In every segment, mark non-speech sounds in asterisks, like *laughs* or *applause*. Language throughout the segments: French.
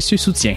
précieux soutien.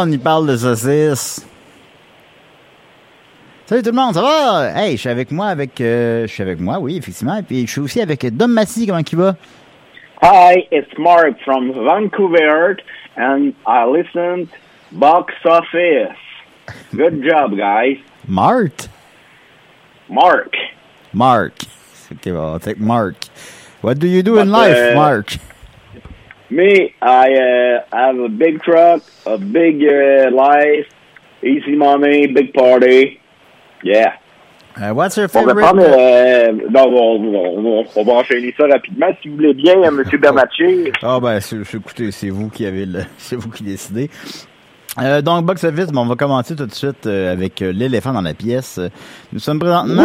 On y parle de saucisses. Salut tout le monde, ça va? Hey, je suis avec moi, avec, euh, je suis avec moi, oui, effectivement. Et puis je suis aussi avec Dom Massy, comment il va? Hi, it's Mark from Vancouver, and I listened Box Office. Good job, guys. Mart? Mark. Mark. Okay, well, I'll take Mark. What do you do in But, life, uh, Mark? Me, I uh, have a big truck, a big uh, life, easy money, big party. Yeah. Uh, what's your On va favorite? prendre. euh, non, on, on- on- on va enchaîner ça rapidement. Si vous voulez bien, M. Bernatchez. *laughs* Ah ben, écoutez, c'est vous qui avez le, *laughs* c'est vous qui décidez. Euh, donc, box office, bon, on va commencer tout de suite euh, avec euh, l'éléphant dans la pièce. Euh, Nous sommes présentement.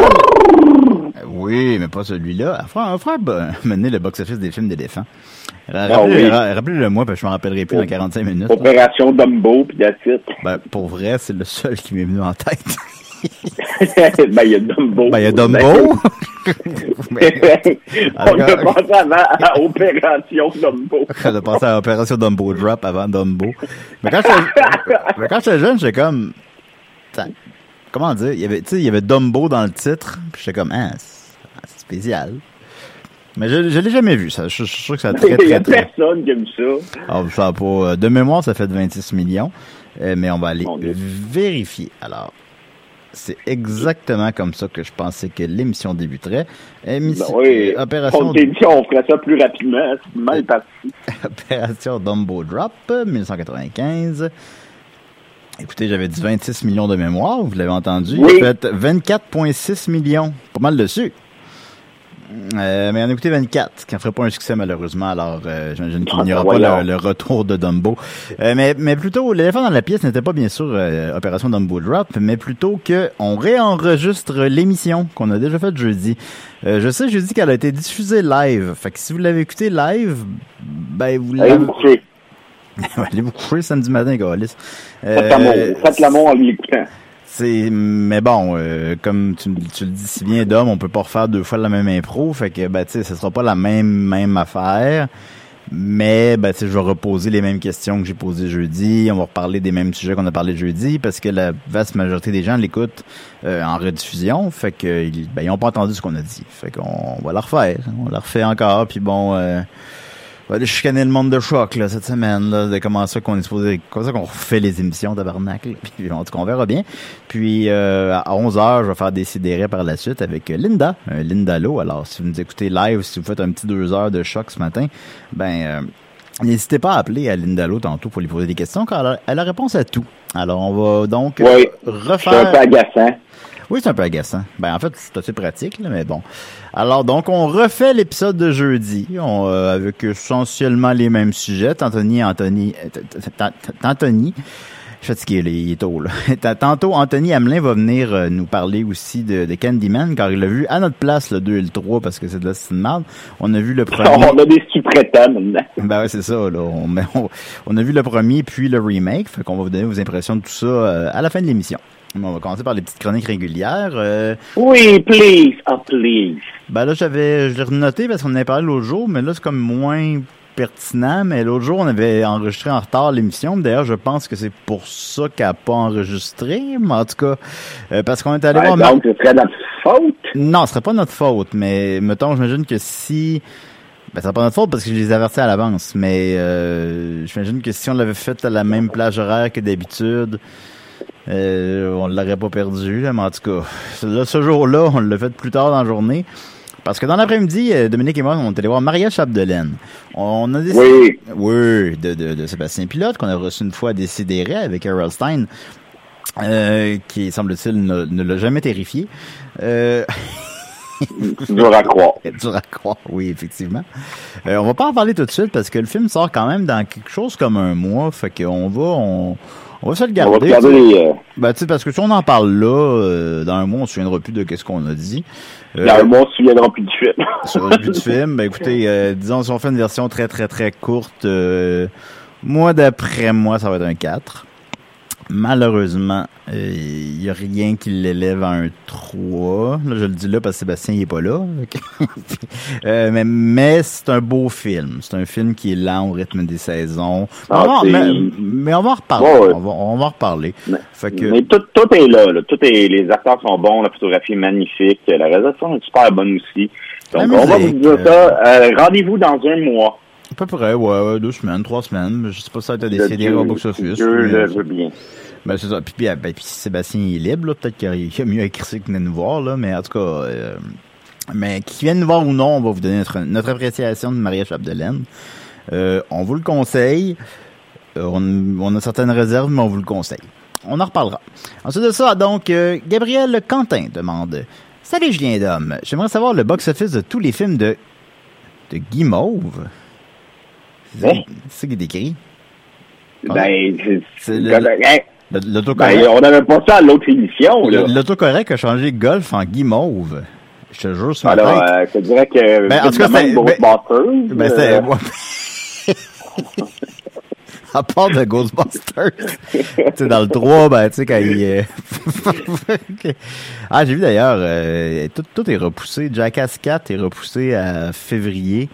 Oui, mais pas celui-là. On fera, on fera bah, *laughs* mener le box office des films d'éléphants. Ah oui. rappelez-le moi, parce que je me rappellerai plus dans 45 minutes. Opération Dumbo, puis that's it. Ben, pour vrai, c'est le seul qui m'est venu en tête. *laughs* ben, il y a Dumbo. Ben, il y a Dumbo. *laughs* on a pensé avant à Opération Dumbo. On a pensé à Opération Dumbo Drop avant Dumbo. Mais quand j'étais, jeune, j'étais comme, comment dire, il y avait, tu sais, il y avait Dumbo dans le titre, puis j'étais comme, ah, c'est c'est spécial. Mais je, je l'ai jamais vu, ça. Je, je suis sûr que ça a très, *laughs* Il y a très, très. personne qui aime ça. Ah, ça pas, euh, de mémoire, ça fait 26 millions. Euh, mais on va aller vérifier. Alors, c'est exactement comme ça que je pensais que l'émission débuterait. Émission, Ben oui, euh, opération, on ferait ça plus rapidement. C'est mal parti. *laughs* Opération Dumbo Drop, euh, 1995. Écoutez, j'avais dit 26 millions de mémoire, vous l'avez entendu. Oui. A fait 24,6 millions. Pas mal dessus. Euh, mais on a écouté 24, qui ne ferait pas un succès malheureusement, alors euh, j'imagine qu'il n'y aura Ah, pas le, le retour de Dumbo. Euh, mais, mais plutôt, l'éléphant dans la pièce n'était pas bien sûr Opération Dumbo Drop, mais plutôt que on réenregistre l'émission qu'on a déjà faite jeudi. Je sais jeudi qu'elle a été diffusée live, fait que si vous l'avez écouté live, ben vous l'avez... *laughs* Allez vous coucher samedi matin, Gaulis. Faites l'amour. Faites l'amour en l'écoutant. C'est, mais bon, euh, comme tu, tu le dis si bien, Dom, on peut pas refaire deux fois la même impro, fait que, ben, tu sais, ce sera pas la même, même affaire. Mais, ben, je vais reposer les mêmes questions que j'ai posées jeudi. On va reparler des mêmes sujets qu'on a parlé jeudi parce que la vaste majorité des gens l'écoutent euh, en rediffusion. Fait que, ben, ils ont pas entendu ce qu'on a dit. Fait qu'on va la refaire. On la refait encore. Puis bon, euh, on va aller chicaner le monde de choc, là, cette semaine, là, de comment ça qu'on est supposé, comment ça qu'on refait les émissions tabarnak, là. Puis, en tout cas, on verra bien. Puis, euh, à 11h, je vais faire décider par la suite avec euh, Linda, euh, Linda Lowe. Alors, si vous nous écoutez live, si vous faites un petit deux heures de choc ce matin, ben, euh, n'hésitez pas à appeler à Linda Lowe tantôt pour lui poser des questions, car elle a, elle a réponse à tout. Alors, on va donc euh, Oui. C'est un refaire... peu agaçant. Oui, c'est un peu agaçant. Ben, en fait, c'est assez pratique, là, mais bon. Alors, donc, on refait l'épisode de jeudi, on, euh, avec essentiellement les mêmes sujets. Anthony, Anthony, euh, Anthony, je suis fatigué, il est tôt, là. *laughs* Tantôt, Anthony Hamelin va venir euh, nous parler aussi de, de Candyman, car il l'a vu à notre place, le 2 et le 3, parce que c'est de la merde. On a vu le *laughs* premier. On a des sous-traitants maintenant. *laughs* Ben ouais, c'est ça, là. On, on a vu le premier, puis le remake. Fait qu'on va vous donner vos impressions de tout ça euh, à la fin de l'émission. On va commencer par les petites chroniques régulières. Euh, Oui, please. Oh, please. ben là, j'avais, je l'ai renoté parce qu'on en avait parlé l'autre jour, mais là, c'est comme moins pertinent. Mais l'autre jour, on avait enregistré en retard l'émission. D'ailleurs, je pense que c'est pour ça qu'elle n'a pas enregistré. Mais en tout cas, euh, parce qu'on est allé Ouais, voir... Donc, ce serait notre faute? Non, ce serait pas notre faute, mais mettons, j'imagine que si... Ben, c'est pas notre faute parce que je les avertis à l'avance, mais euh, j'imagine que si on l'avait fait à la même plage horaire que d'habitude, euh, on l'aurait pas perdu, là, mais en tout cas, ce- là, ce jour-là, on l'a fait plus tard dans la journée. Parce que dans l'après-midi, euh, Dominique et moi, on est allé voir Maria Chapdelaine. On a décidé... Oui. Oui, de, de, de Sébastien Pilote, qu'on a reçu une fois à Décideret avec Errol Stein, euh, qui, semble-t-il, ne, ne l'a jamais terrifié. Euh, *laughs* Dur à croire. dur à croire, oui, effectivement. Euh, on va pas en parler tout de suite parce que le film sort quand même dans quelque chose comme un mois, fait qu'on va, on, on va se le On va garder. regarder sais. les, euh, Ben, tu sais, parce que si on en parle là, euh, dans un mois, on se souviendra plus de qu'est-ce qu'on a dit. Euh, dans un mois, on se souviendra plus du film. du film, ben écoutez, euh, disons si on fait une version très très très courte, euh, moi d'après moi, ça va être un 4. Malheureusement, il y a rien qui l'élève à un 3. Là, je le dis là parce que Sébastien il est pas là. *laughs* Euh, mais mais c'est un beau film. C'est un film qui est lent au rythme des saisons. Ah, On va- c'est- mais, mais on va en reparler. Ouais, ouais. On, va, on va en reparler. Mais- Fait que, Mais tout, tout est là, là. Tout est, les acteurs sont bons, la photographie est magnifique, la réalisation est super bonne aussi. Donc, La on va vous dire euh, ça. Euh, Rendez-vous dans un mois. À peu près, ouais, deux semaines, trois semaines. Je sais pas si ça a été décidé au box-office. Dieu mais- le veut bien. Ben, c'est ça. Puis, puis, ben, puis Sébastien est libre, là, peut-être qu'il y a- mieux à écrire que nous voir, là, mais en tout cas, euh, mais qui vienne nous voir ou non, on va vous donner notre, notre appréciation de Maria Chapdelaine. Euh, on vous le conseille. Euh, on, on a certaines réserves, mais on vous le conseille. On en reparlera. Ensuite de ça, donc, Gabriel Quentin demande Salut Julien Dom, j'aimerais savoir le box-office de tous les films de, de Guy Mauve. C'est ça Hein? qui- c'est ça qui est écrit. Ah. Ben, c'est- C'est ben, L'autocorrect. ben, on n'avait pas ça à l'autre émission, L'autocorrect a changé golf en guimauve. Je te jure sur Alors, euh, je te dirais que Ben, en tout cas, c'est- Ghostbusters, Ben, euh, c'était... *laughs* à part de Ghostbusters. tu sais, dans le 3, ben, tu sais, quand il... euh, *laughs* ah, j'ai vu d'ailleurs, euh, tout, tout est repoussé. Jackass 4 est repoussé à février.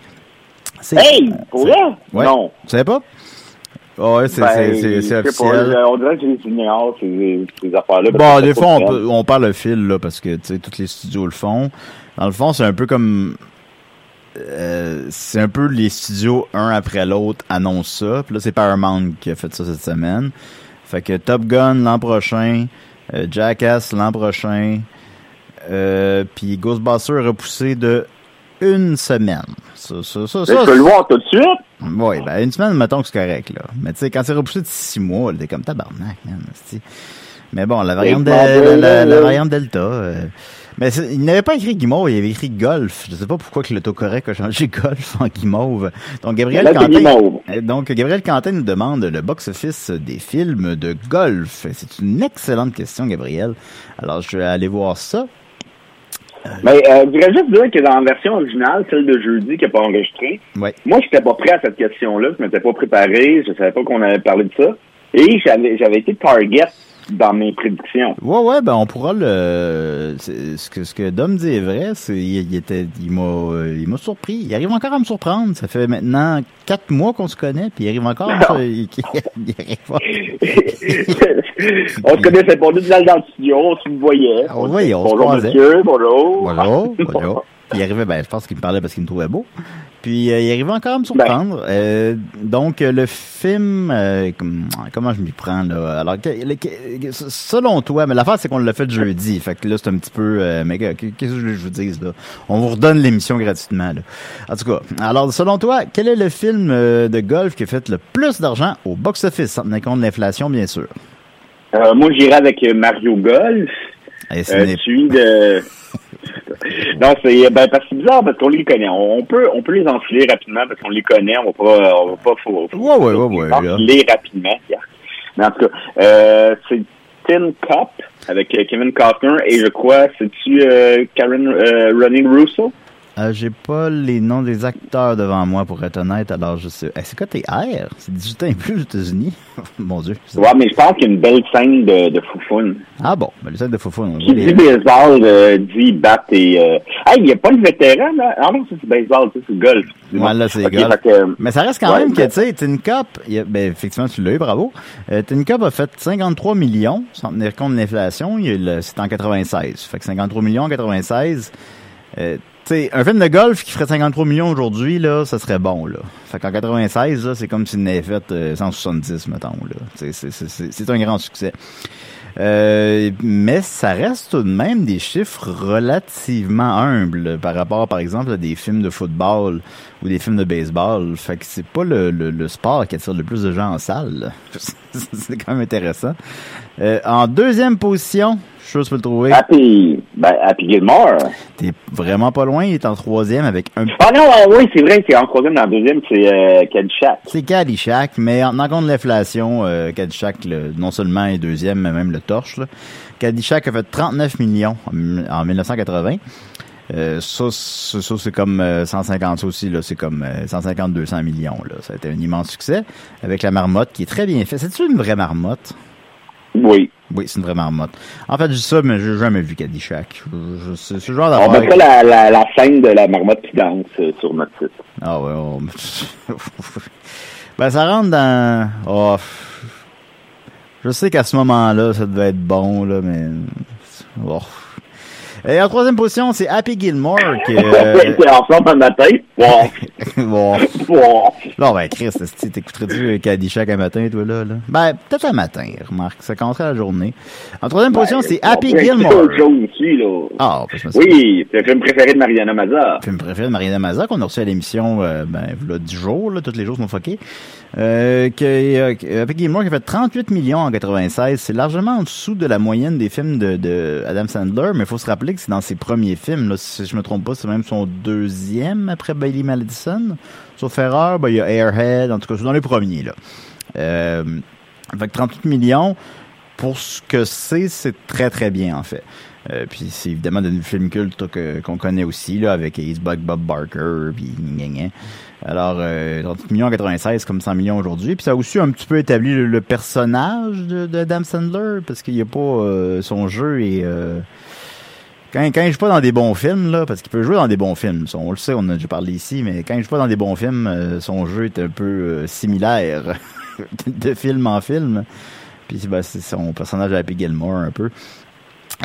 C'est- Hey, pour vrai? Ouais. Non. Tu savais pas? Ah ouais, c'est Ben, pas, on dirait que j'ai ignore, ces, ces affaires-là. Bon, des fois, on, pas peut- on parle le fil, là, parce que, tu sais, tous les studios le font. Dans le fond, c'est un peu comme... euh, c'est un peu les studios, un après l'autre, annoncent ça. Puis là, c'est Paramount qui a fait ça cette semaine. Fait que Top Gun l'an prochain, euh, Jackass l'an prochain, euh, puis Ghostbusters repoussé de une semaine. Ça, ça, ça, ça, je peux le voir tout de suite. oui, ben une semaine, mettons que c'est correct, là. Mais tu sais, quand c'est repoussé de six mois, t'es comme tabarnak, man. Mais bon, la variante, de, la, la- la là. variante Delta. euh, mais il n'avait pas écrit Guimauve, il avait écrit Golf. Je sais pas pourquoi que l'autocorrect a changé *laughs* Golf en Guimauve. Donc Gabriel Là, Quentin. Euh, Donc Gabriel Quentin nous demande le box-office des films de golf. C'est une excellente question, Gabriel. Alors je vais aller voir ça. Mais euh, je voudrais juste dire que dans la version originale, celle de jeudi qui n'est pas enregistrée, Ouais. moi, je n'étais pas prêt à cette question-là. Je m'étais pas préparé. Je savais pas qu'on avait parlé de ça. Et j'avais j'avais été target dans mes prédictions. Ouais, ouais, ben on pourra le. Ce que, ce que Dom dit est vrai. C'est, il, était, il m'a, il m'a surpris. Il arrive encore à me surprendre. Ça fait maintenant quatre mois qu'on se connaît, puis il arrive encore. À me... il, *laughs* on se connaissait pas. Nous, dans le studio, on se voyait. On, voyait, on bonjour, se monsieur, bonjour. Bonjour, bonjour. *laughs* il arrivait, ben, je pense qu'il me parlait parce qu'il me trouvait beau. Puis euh, il arrivait encore à me surprendre. Ben. Euh, donc euh, le film, euh, comment je m'y prends là? Alors selon toi, mais l'affaire c'est qu'on l'a fait jeudi, fait que là c'est un petit peu. mais qu'est-ce que je vous dise là? On vous redonne l'émission gratuitement. Là. En tout cas, alors selon toi, quel est le film de golf qui a fait le plus d'argent au box-office, en tenant compte de l'inflation bien sûr? Moi j'irai avec Mario Golf. Et celui de non, c'est ben parce que c'est bizarre parce qu'on les connaît. On peut on peut les enfiler rapidement parce qu'on les connaît. On va pas on va pas faut, faut ouais ouais ouais, ouais enfiler rapidement. Mais en tout cas, euh, c'est Tin Cup avec euh, Kevin Costner et je crois c'est-tu euh, Karen euh, Running Russo? Euh, j'ai pas les noms des acteurs devant moi, pour être honnête, alors je sais. c'est quoi tes R? C'est 18 ans et plus aux États-Unis? *laughs* Mon Dieu. Ouais, mais je pense qu'il y a une belle scène de, de foufoune. Ah bon, belle scène de foufoune. Qui dit baseball, euh, dit bat et... Euh... Ah, il n'y a pas le vétéran, là? Ah non, c'est baseball, c'est golf. Ouais, là, c'est golf. Que... Mais ça reste quand même que, tu sais, Tin Cup, ben, effectivement, tu l'as eu, bravo. Euh, Tin Cup a fait 53 millions, sans tenir compte de l'inflation. C'est en 96. Fait que 53 millions en 96. Euh, un film de golf qui ferait 53 millions aujourd'hui, là, ça serait bon, là. Fait qu'en 96, c'est comme s'il n'avait fait 170, euh, mettons, là. C'est un grand succès. Euh, mais ça reste tout de même des chiffres relativement humbles par rapport, par exemple, à des films de football ou des films de baseball. Fait que c'est pas le, le, sport qui attire le plus de gens en salle. *laughs* c'est quand même intéressant. Euh, en deuxième position, je peux le trouver. Happy, ben, Happy Gilmore. T'es vraiment pas loin, il est en troisième avec un... Ah non, oui, c'est vrai, c'est en troisième, dans le deuxième, c'est euh, Caddyshack. C'est Caddyshack, mais en tenant compte de l'inflation, euh, Caddyshack, non seulement est deuxième, mais même le torche. Là. Caddyshack a fait 39 millions en, 1980. Euh, ça, ça, c'est comme 150, ça aussi, là, c'est comme 150-200 millions. Là. Ça a été un immense succès avec la marmotte qui est très bien faite. C'est-tu une vraie marmotte? Oui. Oui, c'est une vraie marmotte. En fait, je dis ça, mais j'ai jamais vu Caddyshack. C'est ce genre d'affaire. On mettra la, la, la, scène de la marmotte qui danse euh, sur notre site. Ah ouais. On... *laughs* ben, ça rentre dans... Oh. Je sais qu'à ce moment-là, ça devait être bon, là, mais... Oh. Et en troisième position, c'est Happy Gilmore. Qui, *laughs* euh... c'est ensemble un matin. *laughs* bon. bon. Non, ben, Chris, t'écouterais-tu Caddyshack un matin, toi, là? là? Ben, peut-être un matin, remarque. Ça commencerait la journée. En troisième position, ben, c'est Happy Gilmore. aussi, là. Ah, ben, je me Oui, c'est le film préféré de Mariana Maza. Le film préféré de Mariana Maza qu'on a reçu à l'émission, euh, ben, là, 10 jours, là, tous les jours, sont fuckés. Euh, que, euh, Happy Gilmore qui a fait 38 millions en 96. C'est largement en dessous de la moyenne des films de, de Adam Sandler, mais il faut se rappeler c'est dans ses premiers films. Là, si je me trompe pas, c'est même son deuxième après Bailey Madison. Sauf erreur, ben, il y a Airhead, en tout cas, c'est dans les premiers. Là. Euh, avec 38 millions, pour ce que c'est, c'est très très bien en fait. Euh, puis c'est évidemment des films cultes qu'on connaît aussi, là, avec Ace Bug Bob Barker, puis Alors, euh, 38 millions en 96 comme 100 millions aujourd'hui. Puis ça a aussi un petit peu établi le, personnage de, Dan Sandler, parce qu'il n'y a pas... Euh, son jeu et euh, quand, quand il joue pas dans des bons films, là, parce qu'il peut jouer dans des bons films, on le sait, on a déjà parlé ici, mais quand il joue pas dans des bons films, euh, son jeu est un peu euh, similaire *laughs* de film en film. Puis ben, c'est son personnage à Happy Gilmore un peu.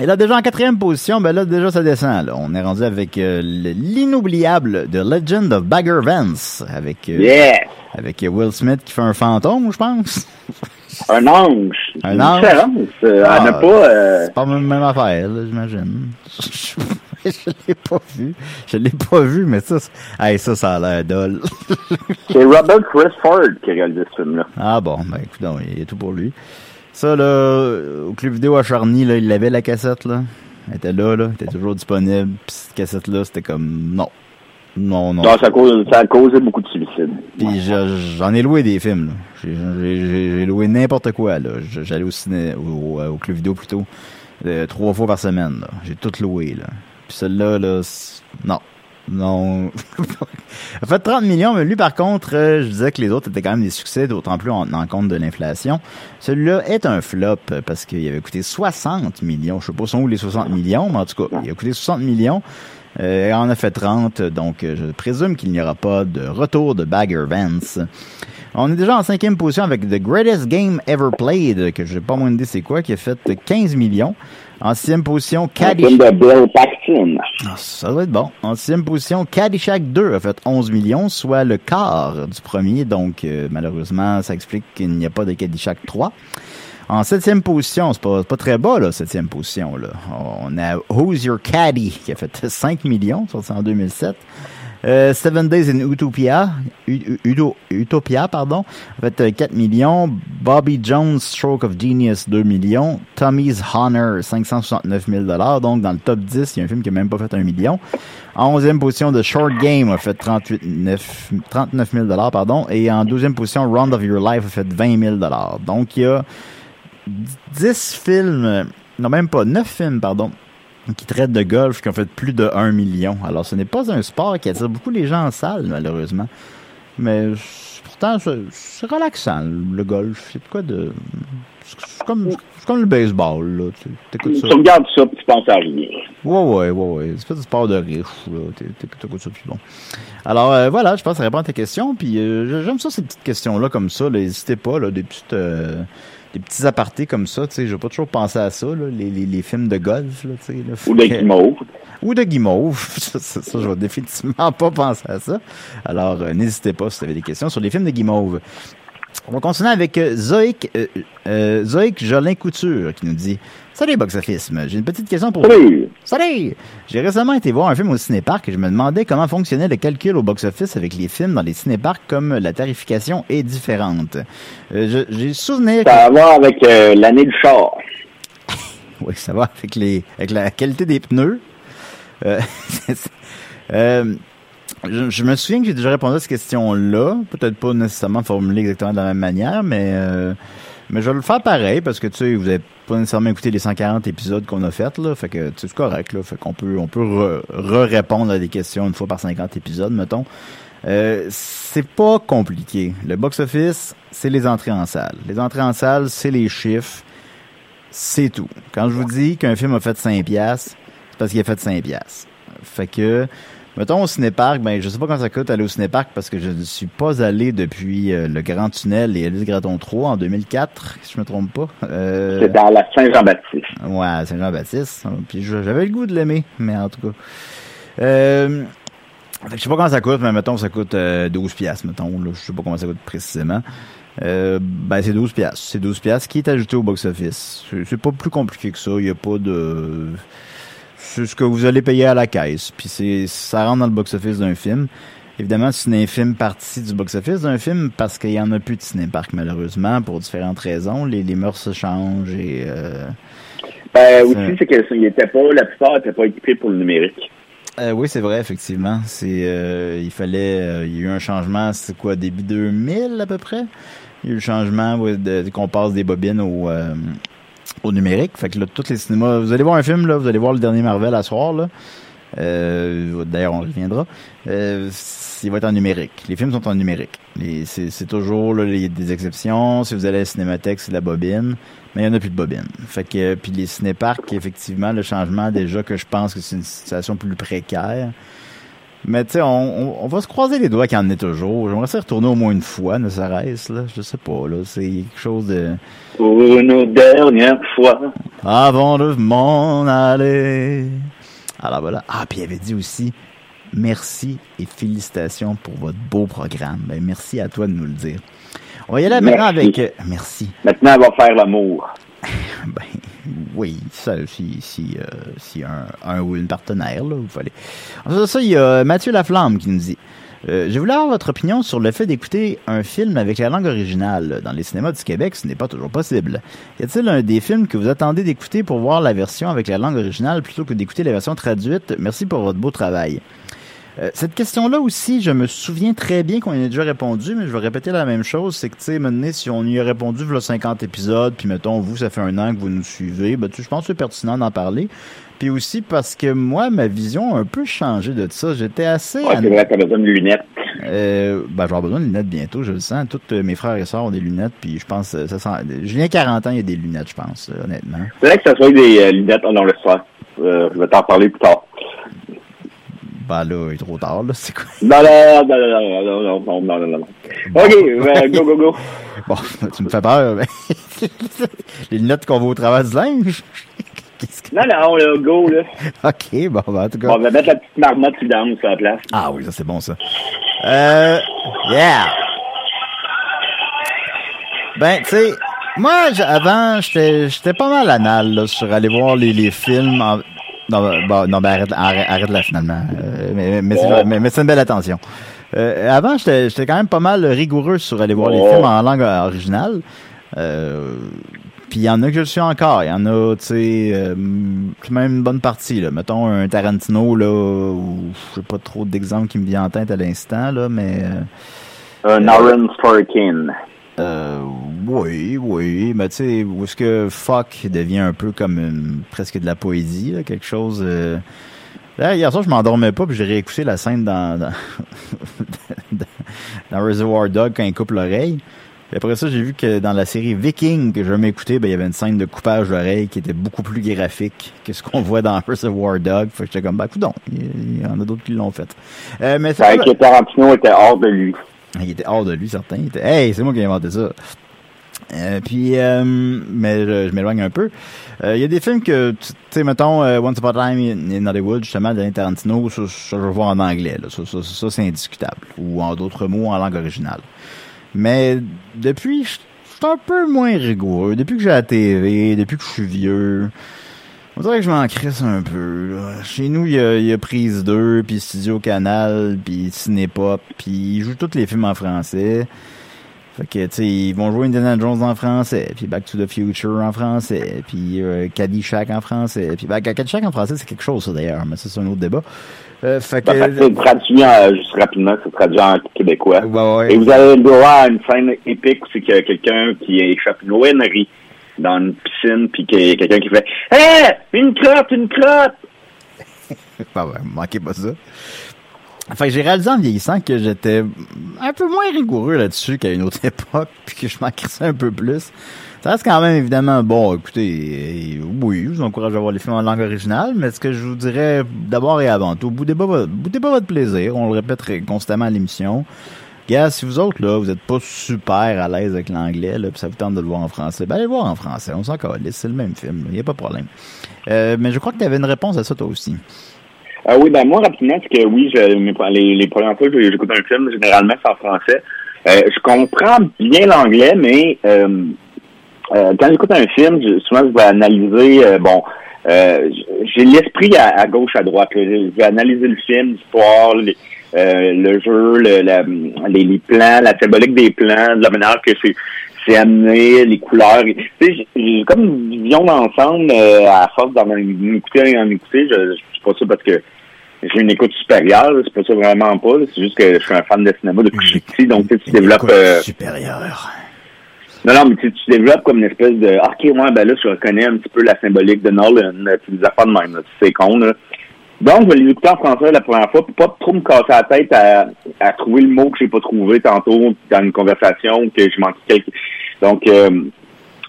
Et là, déjà en quatrième position, ben là, déjà, ça descend. Là. On est rendu avec euh, l'inoubliable The Legend of Bagger Vance, avec, avec Will Smith qui fait un fantôme, je pense. *laughs* Un ange. Un ange? Euh, ah, pas. Euh... C'est pas la même affaire, j'imagine. *laughs* je l'ai pas vu. Je l'ai pas vu, mais ça, hey, ça, ça a l'air dole. *laughs* c'est Robert Chris Ford qui a réalisé ce film-là. Ah bon, ben écoute, il y a tout pour lui. Ça, là, au club vidéo à Charny, là, il avait la cassette, là. Elle était là, là. Elle était toujours disponible. Puis cette cassette-là, c'était comme, non. Non, non. Non, ça, ça a causé beaucoup de suicides. Puis j'en ai loué des films. J'ai loué n'importe quoi. J'allais au ciné, au, au, club vidéo plutôt, euh, trois fois par semaine. J'ai tout loué, là. Puis celle-là, là, non. Non. *laughs* a fait 30 millions, mais lui, par contre, euh, je disais que les autres étaient quand même des succès, d'autant plus en tenant compte de l'inflation. Celui-là est un flop parce qu'il avait coûté 60 millions. Je sais pas où les 60 millions, mais en tout cas, il a coûté 60 millions. Euh, en a fait 30, donc euh, je présume qu'il n'y aura pas de retour de Bagger Vance. On est déjà en cinquième position avec The Greatest Game Ever Played, que je n'ai pas moins idée c'est quoi, qui a fait 15 millions. En sixième position, Caddyshack. Ah, ça doit être bon. En sixième position, Caddyshack 2 a fait 11 millions, soit le quart du premier. Donc, euh, malheureusement, ça explique qu'il n'y a pas de Caddyshack 3. En septième position, c'est pas, pas très bas, là, septième position, là. On a Who's Your Caddy, qui a fait 5 millions, sorti en 2007. Euh, Seven Days in Utopia, Utopia, pardon, en fait 4 euh, millions. Bobby Jones, Stroke of Genius, 2 millions. Tommy's Honor, 569 000 Donc, dans le top 10, il y a un film qui n'a même pas fait 1 million. En 11e position, The Short Game a fait 38, 9, 39 000 pardon. Et en 12e position, Round of Your Life a fait 20 000 Donc, il y a 10 films, non même pas, 9 films, pardon, qui traitent de golf qui ont fait plus de 1 million. Alors, ce n'est pas un sport qui attire beaucoup les gens en salle, malheureusement. Mais pourtant, c'est relaxant, le golf. C'est quoi de. C'est comme, comme le baseball, là. Tu, ça. tu regardes ça tu penses à rien. Ouais, ouais, ouais, ouais. C'est pas du sport de riche, là. T'écoutes ça, puis bon. Alors, euh, voilà, je pense que ça répond à ta question. Puis, euh, j'aime ça, ces petites questions-là, comme ça. N'hésitez pas, là, des petites. Euh, des petits apartés comme ça, tu sais, j'ai pas toujours pensé à ça, là, les, les, les, films de golf, là, tu sais. Ou de guimauve. Ou de guimauve. *laughs* ça, ça, ça, je vais définitivement pas penser à ça. Alors, euh, n'hésitez pas si vous avez des questions sur les films de guimauve. On va continuer avec euh, Zoïc, euh, euh, Zoïc Jolin Couture qui nous dit Salut Box Office, j'ai une petite question pour Salut. Salut J'ai récemment été voir un film au cinéparc et je me demandais comment fonctionnait le calcul au box-office avec les films dans les cinéparcs comme la tarification est différente. Euh, j'ai souvenir... Ça va avec euh, l'année du char. *laughs* oui, ça va avec, les, avec la qualité des pneus. Euh, *laughs* euh je, me souviens que j'ai déjà répondu à cette question-là. Peut-être pas nécessairement formulée exactement de la même manière, mais euh, mais je vais le faire pareil parce que tu sais, vous n'avez pas nécessairement écouté les 140 épisodes qu'on a fait là, fait que c'est correct là, fait qu'on peut on peut re-répondre à des questions une fois par 50 épisodes, mettons. Euh, c'est pas compliqué. Le box-office, c'est les entrées en salle. Les entrées en salle, c'est les chiffres. C'est tout. Quand je vous dis qu'un film a fait 5 piastres, c'est parce qu'il a fait 5 piastres. Fait que Mettons au cinépark, ben je sais pas quand ça coûte aller au cinépark parce que je ne suis pas allé depuis euh, le Grand Tunnel et Elise Graton 3 en 2004, si je me trompe pas. Euh, C'est dans la Saint-Jean-Baptiste. Ouais, Saint-Jean-Baptiste. Puis j'avais le goût de l'aimer, mais en tout cas. Euh, je sais pas comment ça coûte, mais mettons ça coûte 12 euh, piastres, mettons. Là, je sais pas comment ça coûte précisément. Euh, ben c'est 12 piastres. C'est 12 piastres qui est ajouté au box-office. C'est pas plus compliqué que ça. Il y a pas de c'est ce que vous allez payer à la caisse. Puis c'est ça rentre dans le box-office d'un film. Évidemment, c'est une infime partie du box-office d'un film parce qu'il y en a plus de ciné-parc, malheureusement, pour différentes raisons. Les, les mœurs se changent et... Euh, ben, aussi, c'est que était pas, la plupart n'étaient pas équipés pour le numérique. Euh, oui, c'est vrai, effectivement. C'est, euh, il fallait, il y a eu un changement, c'est quoi, début 2000 à peu près? Il y a eu le changement qu'on passe des bobines au, au numérique. Fait que là, tous les cinémas, vous allez voir un film, là, vous allez voir le dernier Marvel à soir, là. Euh, D'ailleurs, on reviendra. Euh, il va être en numérique. Les films sont en numérique. C'est toujours là, a des exceptions. Si vous allez à la Cinémathèque, c'est de la bobine. Mais il n'y en a plus de bobine. Fait que puis les cinéparcs, effectivement, le changement déjà que je pense que c'est une situation plus précaire. Mais tu sais, on, on, va se croiser les doigts qu'il y en ait toujours. J'aimerais ça retourner au moins une fois, ne serait-ce, là. Je sais pas, là. C'est quelque chose de... Pour une dernière fois. Avant de m'en aller. Alors voilà. Ah, puis il avait dit aussi, merci et félicitations pour votre beau programme. Ben, merci à toi de nous le dire. On va y aller maintenant avec... Euh, merci. Maintenant, on va faire l'amour. *laughs* ben, oui, ça, si, si, euh, un, ou une partenaire, là, vous fallait. Ensuite ça, il y a Mathieu Laflamme qui nous dit euh, Je voulais avoir votre opinion sur le fait d'écouter un film avec la langue originale. Dans les cinémas du Québec, ce n'est pas toujours possible. Y a-t-il un des films que vous attendez d'écouter pour voir la version avec la langue originale plutôt que d'écouter la version traduite? Merci pour votre beau travail. Euh, cette question-là aussi, je me souviens très bien qu'on y a déjà répondu, mais je vais répéter la même chose. C'est que, tu sais, maintenant, si on y a répondu, voilà 50 épisodes, puis mettons, vous, ça fait un an que vous nous suivez, ben, tu, je pense que c'est pertinent d'en parler. Puis aussi parce que moi, ma vision a un peu changé de ça. J'étais assez... Ouais, c'est vrai, t'as besoin de lunettes. Euh, ben, avoir besoin de lunettes bientôt, je le sens. Tous euh, mes frères et sœurs ont des lunettes, puis je pense, euh, ça sent, Julien 40 ans, il y a des lunettes, je pense, honnêtement. C'est vrai que ça soit des euh, lunettes dans le soir. Euh, je vais t'en parler plus tard. Ben là, il est trop tard, là, c'est quoi? Non, non, non, non, non, non, non, non, non, non, non, non. OK, euh, go, go, go. Bon, tu me fais peur, mais... Les lunettes qu'on voit au travers du linge? Que... Non, non, là, go, là. OK, bon, ben, en tout cas... Bon, on va mettre la petite marmotte sur dame sur la place. Ah oui, ça c'est bon ça. Euh, yeah. Ben, tu sais, moi, avant, j'étais j'étais pas mal anal là, sur aller voir les, les films. En... Non, bon, non, ben arrête, arrête, arrête là finalement. Euh, mais mais, c'est- mais, mais c'est une belle attention. Euh, avant, j'étais j'étais quand même pas mal rigoureux sur aller voir les films en langue originale. Euh, puis il y en a que je suis encore. Il y en a, tu sais, euh, même une bonne partie. Là. Mettons un Tarantino, là, ou je sais pas trop d'exemples qui me viennent en tête à l'instant, là, mais... euh, Un Aaron Sorkin. Euh, oui, oui, mais tu sais, où est-ce que fuck devient un peu comme une- presque de la poésie, là, quelque chose... Euh... Là, hier soir, je m'endormais pas, puis j'ai réécouté la scène dans, dans, *laughs* dans Reservoir Dog quand il coupe l'oreille. Puis après ça, j'ai vu que dans la série Viking que je m'écouter, ben, il y avait une scène de coupage d'oreille qui était beaucoup plus graphique que ce qu'on voit dans *laughs* Reservoir Dog. Fait que j'étais comme, bah, coudon, il y en a d'autres qui l'ont fait. Euh, mais ça, vrai que Tarantino était hors de lui. Il était hors de lui, certain. Il était, hey, c'est moi qui ai inventé ça. Euh, puis, euh, mais je, m'éloigne un peu. Euh, Il y a des films que, tu sais, mettons, euh, Once Upon a Time in, Hollywood, justement, de Tarantino, ça, ça, je vois en anglais. Là. Ça, ça, ça, c'est indiscutable. Ou en d'autres mots, en langue originale. Mais depuis, je suis un peu moins rigoureux. Depuis que j'ai la TV, depuis que je suis vieux, on dirait que je m'en crisse un peu. Là. Chez nous, il y a, y a Prise 2, puis Studio Canal, puis Cinépop, puis ils jouent tous les films en français. Fait que, tu sais, ils vont jouer Indiana Jones en français, puis Back to the Future en français, puis euh, Caddyshack en français, puis bah, Caddyshack en français, c'est quelque chose, ça, d'ailleurs, mais ça, c'est un autre débat. Euh, fait que... Que c'est traduit en, juste rapidement, c'est traduit en québécois. Ouais, ouais. Et vous avez le droit à une scène épique où c'est qu'il y a quelqu'un qui échappe une ONRI dans une piscine, puis qu'il y a quelqu'un qui fait « Hé! Une crotte, une crotte! *laughs* Ah ouais, manquez pas ça. Que j'ai réalisé en vieillissant que j'étais un peu moins rigoureux là-dessus qu'à une autre *laughs* époque, puis que je m'en un peu plus. Ça reste quand même évidemment bon, écoutez, euh, oui, je vous encourage à voir les films en langue originale, mais ce que je vous dirais d'abord et avant tout, boudez votre- boudez pas votre plaisir, on le répète constamment à l'émission. Gars, si vous autres, là, vous êtes pas super à l'aise avec l'anglais, là, ça vous tente de le voir en français, ben allez le voir en français, on s'en calisse, c'est le même film, il y a pas de problème. Euh, mais je crois que tu avais une réponse à ça toi aussi. Ah oui, ben moi, rapidement, c'est que oui, je, mes- les, les premières fois que j'écoute un film, généralement, c'est en français. Euh, je comprends bien l'anglais, mais euh, euh, quand j'écoute un film, souvent, je vais analyser, euh, bon, euh, j'ai l'esprit à, gauche, à droite. Je vais analyser le film, l'histoire, les- euh, le jeu, le, la- les, les plans, la symbolique des plans, de la manière que c'est c'est amené, les couleurs. Tu sais, j'ai- comme une vision d'ensemble euh, à force d'en écouter et en écouter. Je, je suis pas sûr parce que j'ai une écoute supérieure, c'est pas ça vraiment pas. C'est juste que je suis un fan de cinéma depuis que je suis petit, donc tu sais, tu développes. Euh, supérieure. non, non, mais tu, tu développes comme une espèce de OK, ouais, ben là, je reconnais un petit peu la symbolique de Nolan, euh, puis des affaires de même, c'est con, là. Donc, je vais les écouter en français la première fois, puis pas trop me casser la tête à, à trouver le mot que j'ai pas trouvé tantôt dans une conversation, que je manque quelque. Donc, euh,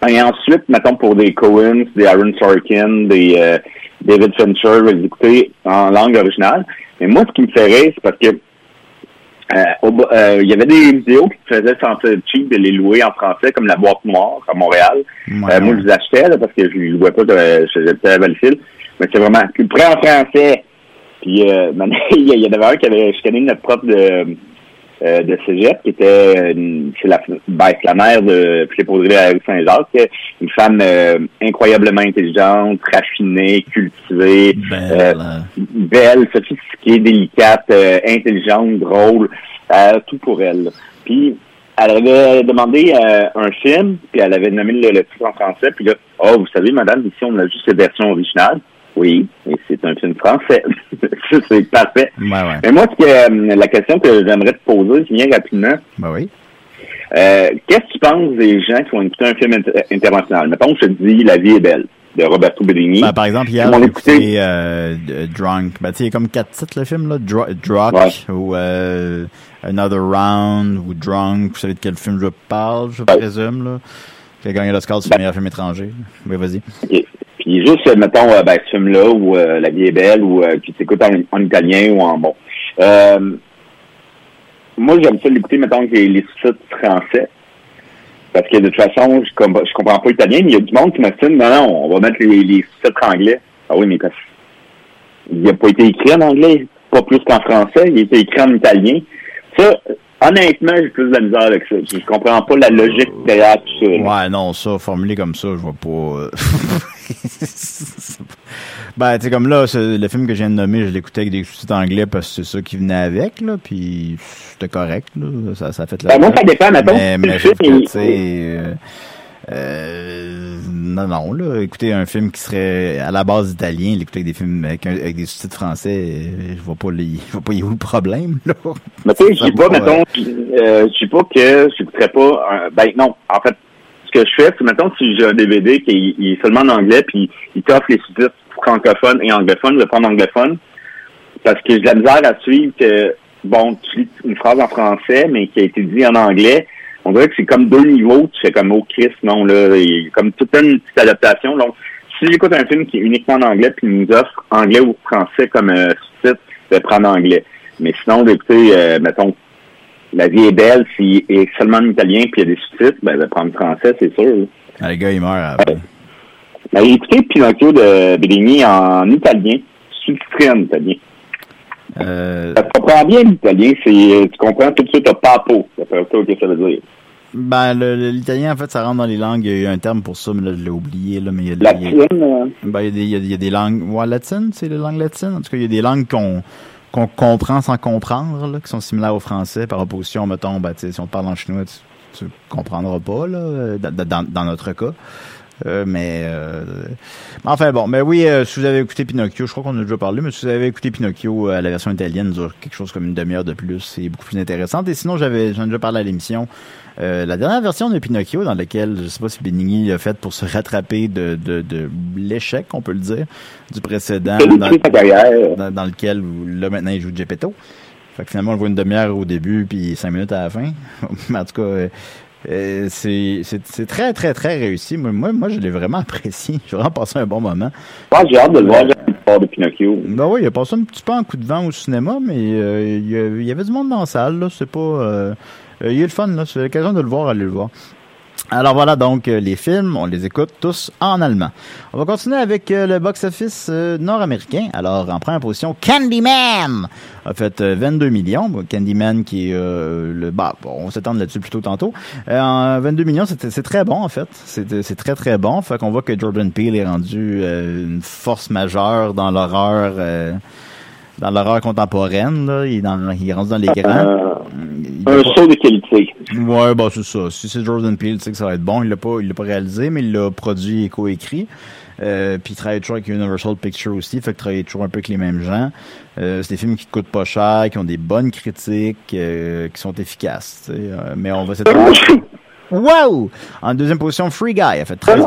et ensuite, mettons pour des Coens, des Aaron Sorkin, des euh, David Fincher, je vais les écouter en langue originale. Mais moi, ce qui me fait rire, c'est parce que euh, euh, il y avait des vidéos qui me faisaient sentir cheap de les louer en français, comme la boîte noire à Montréal. Ouais, Euh, moi, je les achetais là, parce que je les louais pas, j'étais à Valleyfield. Mais c'est vraiment, tu le prends en français. Puis, euh, *laughs* il y en avait un qui avait chicané notre prof de, euh, de cégep, qui était, c'est la, ben, la mère de Philippe à la rue Saint-Jacques, une femme euh, incroyablement intelligente, raffinée, cultivée, Belle, euh, hein. belle, sophistiquée, délicate, euh, intelligente, drôle, euh, tout pour elle. Puis elle avait demandé euh, un film, puis elle avait nommé le, le titre en français, puis là, oh, vous savez, madame, ici on a juste la version originale. Oui, et c'est un film français. *laughs* c'est parfait. Ouais, ouais. Mais moi, ce que, euh, la question que j'aimerais te poser, bien rapidement, Ben oui. euh, qu'est-ce que tu penses des gens qui vont écouter un film inter- international? Mettons je te dis La vie est belle, de Roberto Benigni. Ben, par exemple, hier, j'ai l'écouter. écouté euh, Drunk. Ben, tu sais, il y a comme quatre titres, le film, là. Drunk, Ouais. ou euh, Another Round, ou Drunk. Vous savez de quel film je parle, je Ouais. présume, là. Qui a gagné l'Oscar du Ben- meilleur film étranger. Oui, vas-y. Puis juste, euh, mettons, euh, ben, ce film-là, ou euh, La vie est belle, ou euh, puis tu écoutes en, en italien ou en bon. Euh, moi, j'aime ça l'écouter, mettons, avec les, sous-titres français. Parce que de toute façon, je, com je comprends pas l'italien, mais il y a du monde qui me dit non, non, on va mettre les, les sous-titres anglais. Ah oui, mais parce il n'a pas été écrit en anglais, pas plus qu'en français, il a été écrit en italien. Ça, honnêtement, j'ai plus de la misère avec ça. Je, comprends pas la logique derrière tout ça. Ouais, non, ça, formulé comme ça, je vois pas. *laughs* ben, tu sais, comme là, le film que je viens de nommer, je l'écoutais avec des sous-titres anglais parce que c'est ça qui venait avec, là, puis c'était correct, là. Ça, ça a fait la. Ben, moi, ça dépend, mettons, Mais, mais film, que, il- tu sais, euh, euh, non, non, là, écoutez, un film qui serait à la base italien, l'écouter avec des films avec, un- avec des sous-titres français, je vois pas, les, je vois pas où le problème, là. Mais tu sais, je dis pas, mettons, euh, je dis pas que j'écouterais pas un, ben non, en fait, ce que je fais, c'est mettons si j'ai un DVD qui est, seulement en anglais, puis il t'offre les sous-titres francophones et anglophones, je vais prendre anglophone, parce que j'ai de la misère à suivre que, bon, tu lis une phrase en français, mais qui a été dit en anglais, on dirait que c'est comme deux niveaux, tu fais comme, oh Christ, non, là, il y a comme toute une petite adaptation, donc, si j'écoute un film qui est uniquement en anglais, puis il nous offre anglais ou français comme euh, sous-titre, je vais prendre anglais. Mais sinon, d'écouter, euh, mettons, La vie est belle, s'il est seulement en italien puis il y a des sous-titres, ben, vais prendre français, c'est sûr. Ah, le gars, il meurt avant. Ben, Pinocchio de Bellini en italien, sous-titré en italien. Euh, Ça te comprend bien l'italien, c'est, tu comprends tout de suite, t'as papo. Ça fait ça que ça veut dire? Ben, l'italien, en fait, ça rentre dans les langues. Il y a eu un terme pour ça, mais là, je l'ai oublié, là, mais il y a, La il y a- euh, ben, il y a des, il y a- il y a des langues, ouais, latines, c'est les langues latines. En tout cas, il y a des langues qu'on, qu'on comprend sans comprendre, là, qui sont similaires au français, par opposition, mettons, ben, si on te parle en chinois, tu, tu comprendras pas, là, dans, dans, notre cas. Euh, mais euh, enfin bon, mais oui, euh, si vous avez écouté Pinocchio, je crois qu'on a déjà parlé, mais si vous avez écouté Pinocchio, euh, la version italienne dure quelque chose comme une demi-heure de plus, c'est beaucoup plus intéressante. Et sinon, j'avais j'en ai déjà parlé à l'émission. Euh, la dernière version de Pinocchio, dans laquelle je sais pas si Benigni l'a fait pour se rattraper de, de, de l'échec, on peut le dire, du précédent, dans, dans, dans lequel là maintenant il joue Geppetto. Fait que finalement on le voit une demi-heure au début puis cinq minutes à la fin. *laughs* Mais en tout cas, euh, euh, c'est très très très réussi. Moi moi, je l'ai vraiment *laughs* apprécié. J'ai vraiment passé un bon moment. Moi, j'ai hâte de le voir, de Pinocchio. Ben oui, il a passé un petit peu en coup de vent au cinéma, mais euh, il, y avait du monde dans la salle. Là, c'est pas. Euh, il y a eu le fun là. C'est l'occasion de le voir, allez le voir. Alors voilà donc euh, les films, on les écoute tous en allemand. On va continuer avec euh, le box-office euh, nord-américain. Alors en première position, Candyman a fait euh, 22 millions. Candyman qui est euh, le bah bon, on s'étend là-dessus plutôt tantôt. Euh, en 22 millions, c'est très bon en fait. C'est très très bon. Fait qu'on voit que Jordan Peele est rendu euh, une force majeure dans l'horreur. Euh, dans l'horreur contemporaine, là, il est, dans, il rendu dans les grands. Euh, un pas- saut de qualité. Ouais, bah c'est ça. Si c'est Jordan Peele, tu sais que ça va être bon. Il l'a pas, il l'a pas réalisé, mais il l'a produit et coécrit. Euh, puis il travaille toujours avec Universal Pictures aussi, fait qu'il travaille toujours un peu avec les mêmes gens. Euh, c'est des films qui coûtent pas cher, qui ont des bonnes critiques, euh, qui sont efficaces. Euh, mais on va s'étendre. Wow! En deuxième position, Free Guy a fait 13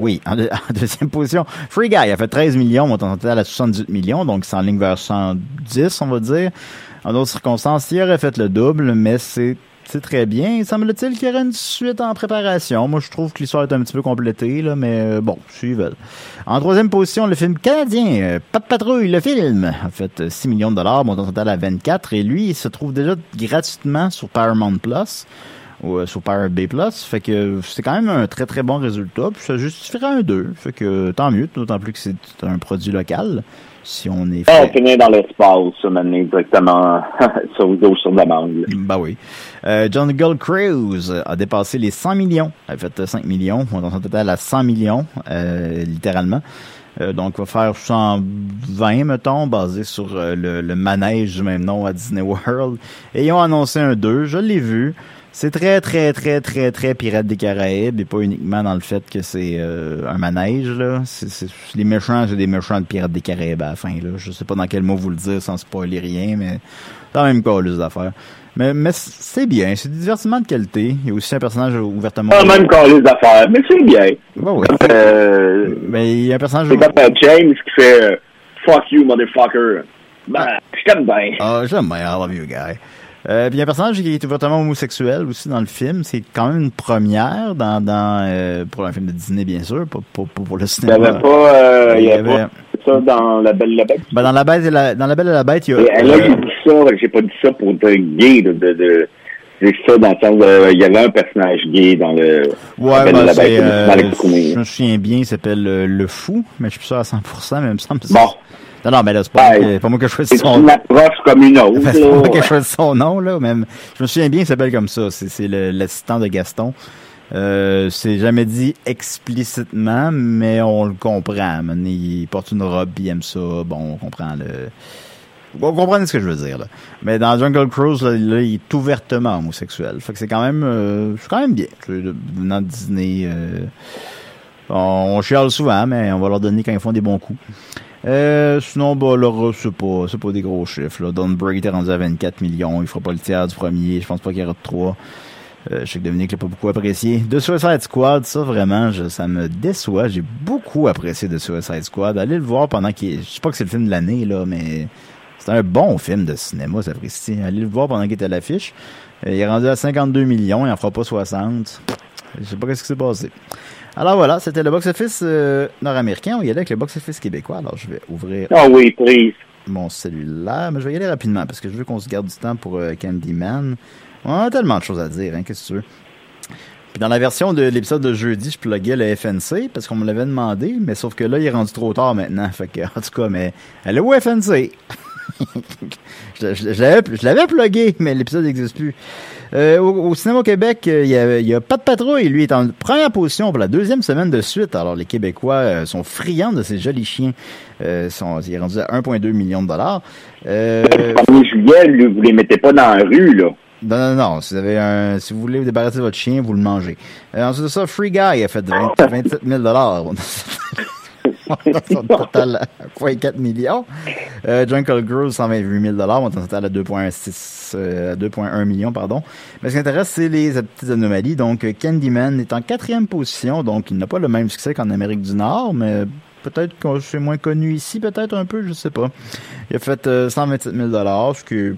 Oui, en, deux- *laughs* en deuxième position, Free Guy a fait 13 millions, montant total à 78 millions, donc c'est en ligne vers 110, on va dire. En d'autres circonstances, il aurait fait le double, mais c'est très bien. Il semble-t-il qu'il y aurait une suite en préparation. Moi, je trouve que l'histoire est un petit peu complétée, là, mais euh, bon, suivez. En troisième position, le film canadien, euh, Pat Patrouille, le film, a fait euh, 6 millions de dollars, montant total à 24, et lui, il se trouve déjà gratuitement sur Paramount Plus ou euh, sur Bay Plus. Fait que c'est quand même un très très bon résultat. Puis ça justifierait un 2. Fait que tant mieux, d'autant plus que c'est un produit local. Si on est On fait. finit dans l'espace, ça, maintenant, directement *laughs* sur dos sur demande. Bah oui. Euh, John Gull Cruise a dépassé les 100 millions. Elle a fait euh, 5 millions. On est en total à 100 millions, euh, littéralement. Euh, donc, va faire 120, mettons, basé sur euh, le, le, manège du même nom à Disney World. Et ils ont annoncé un 2, je l'ai vu. C'est très, très, très, très, très Pirates des Caraïbes et pas uniquement dans le fait que c'est euh, un manège, là. C'est, les méchants, c'est des méchants de Pirates des Caraïbes à la fin, là. Je sais pas dans quel mot vous le dire sans spoiler rien, mais c'est même pas les affaires. Mais, mais c'est bien, c'est du divertissement de qualité. Il y a aussi un personnage ouvertement... Pas même quand les affaires, mais c'est bien. Ouais, ouais. Euh, mais il y a un personnage... C'est comme James qui fait euh, Fuck you, motherfucker ». Ben, je t'aime bien. Ah, j'aime bien, I love you, guy. Euh, puis il y a un personnage qui est ouvertement homosexuel aussi dans le film. C'est quand même une première dans, dans euh, pour un film de Disney, bien sûr, pas pour, pour, pour, le cinéma. Il n'y avait pas, euh, il y avait pas ça dans La Belle et la Bête? Ben, dans La Bête et la, dans La Belle et la Bête, il y a... Et, là, j'ai dit ça, j'ai pas dit ça pour être gay, de, de, de c'est ça dans le sens de, il y avait un personnage gay dans le ouais, ben, la bête, euh, je me souviens bien il s'appelle le, le, fou mais je suis plus sûr à 100% mais il me semble bon non, non, mais là, c'est pas, moi que je choisis son nom. C'est une approche comme une autre. *laughs* c'est pas moi que je choisis son nom, là. Même, je me souviens bien, il s'appelle comme ça. C'est l'assistant de Gaston. Euh, c'est jamais dit explicitement, mais on le comprend. Il porte une robe, il aime ça. Bon, on comprend le... Vous comprenez ce que je veux dire, là. Mais dans Jungle Cruise, là, il est ouvertement homosexuel. Fait que c'est quand même, euh, c'est quand même bien. Venant de Disney, euh, on, on chiale souvent, mais on va leur donner quand ils font des bons coups. Euh, sinon, bah, là, c'est pas, c'est pas des gros chiffres, là. Don Break est rendu à 24 millions. Il fera pas le tiers du premier. Je pense pas qu'il y aura de 3. Euh, je sais que Dominique l'a pas beaucoup apprécié. De Suicide Squad, ça vraiment, je, ça me déçoit. J'ai beaucoup apprécié de Suicide Squad. Allez le voir pendant qu'il Je sais pas que c'est le film de l'année, là, mais c'est un bon film de cinéma, ça apprécie. Allez le voir pendant qu'il était à l'affiche. Euh, il est rendu à 52 millions, il en fera pas 60. Je sais pas ce qui s'est passé. Alors voilà, c'était le box-office euh, nord-américain. On y allait avec le box-office québécois. Alors je vais ouvrir oh oui, please. mon cellulaire. Mais je vais y aller rapidement parce que je veux qu'on se garde du temps pour euh, Candyman. On a tellement de choses à dire, hein, qu'est-ce que tu veux? Puis dans la version de l'épisode de jeudi, je pluguais le FNC parce qu'on me l'avait demandé, mais sauf que là, il est rendu trop tard maintenant. Fait que, *laughs* en tout cas, mais elle est où FNC? je, je, je l'avais plugué, mais l'épisode n'existe plus. Euh, au, cinéma au Québec, euh, il y, a, y, a, Pas de patrouille. Lui est en première position pour la deuxième semaine de suite. Alors, les Québécois euh, sont friands de ces jolis chiens. Euh, sont, il est rendu à 1,2 million de dollars. Euh, juillet, vous les mettez pas dans la rue, là. Non, non, non. Si vous, avez un, si vous voulez vous débarrasser de votre chien, vous le mangez. Euh, ensuite de ça, Free Guy a fait 20, 27 000 dollars. *laughs* *laughs* son total à 4 millions. Euh, Jungle Cruise, 128 000 on total à 2,6, euh, 2,1 millions, pardon. Mais ce qui intéresse, c'est les petites anomalies. Donc, Candyman est en quatrième position, donc il n'a pas le même succès qu'en Amérique du Nord, mais peut-être que c'est moins connu ici, peut-être un peu, je sais pas. Il a fait 127 000 ce qui est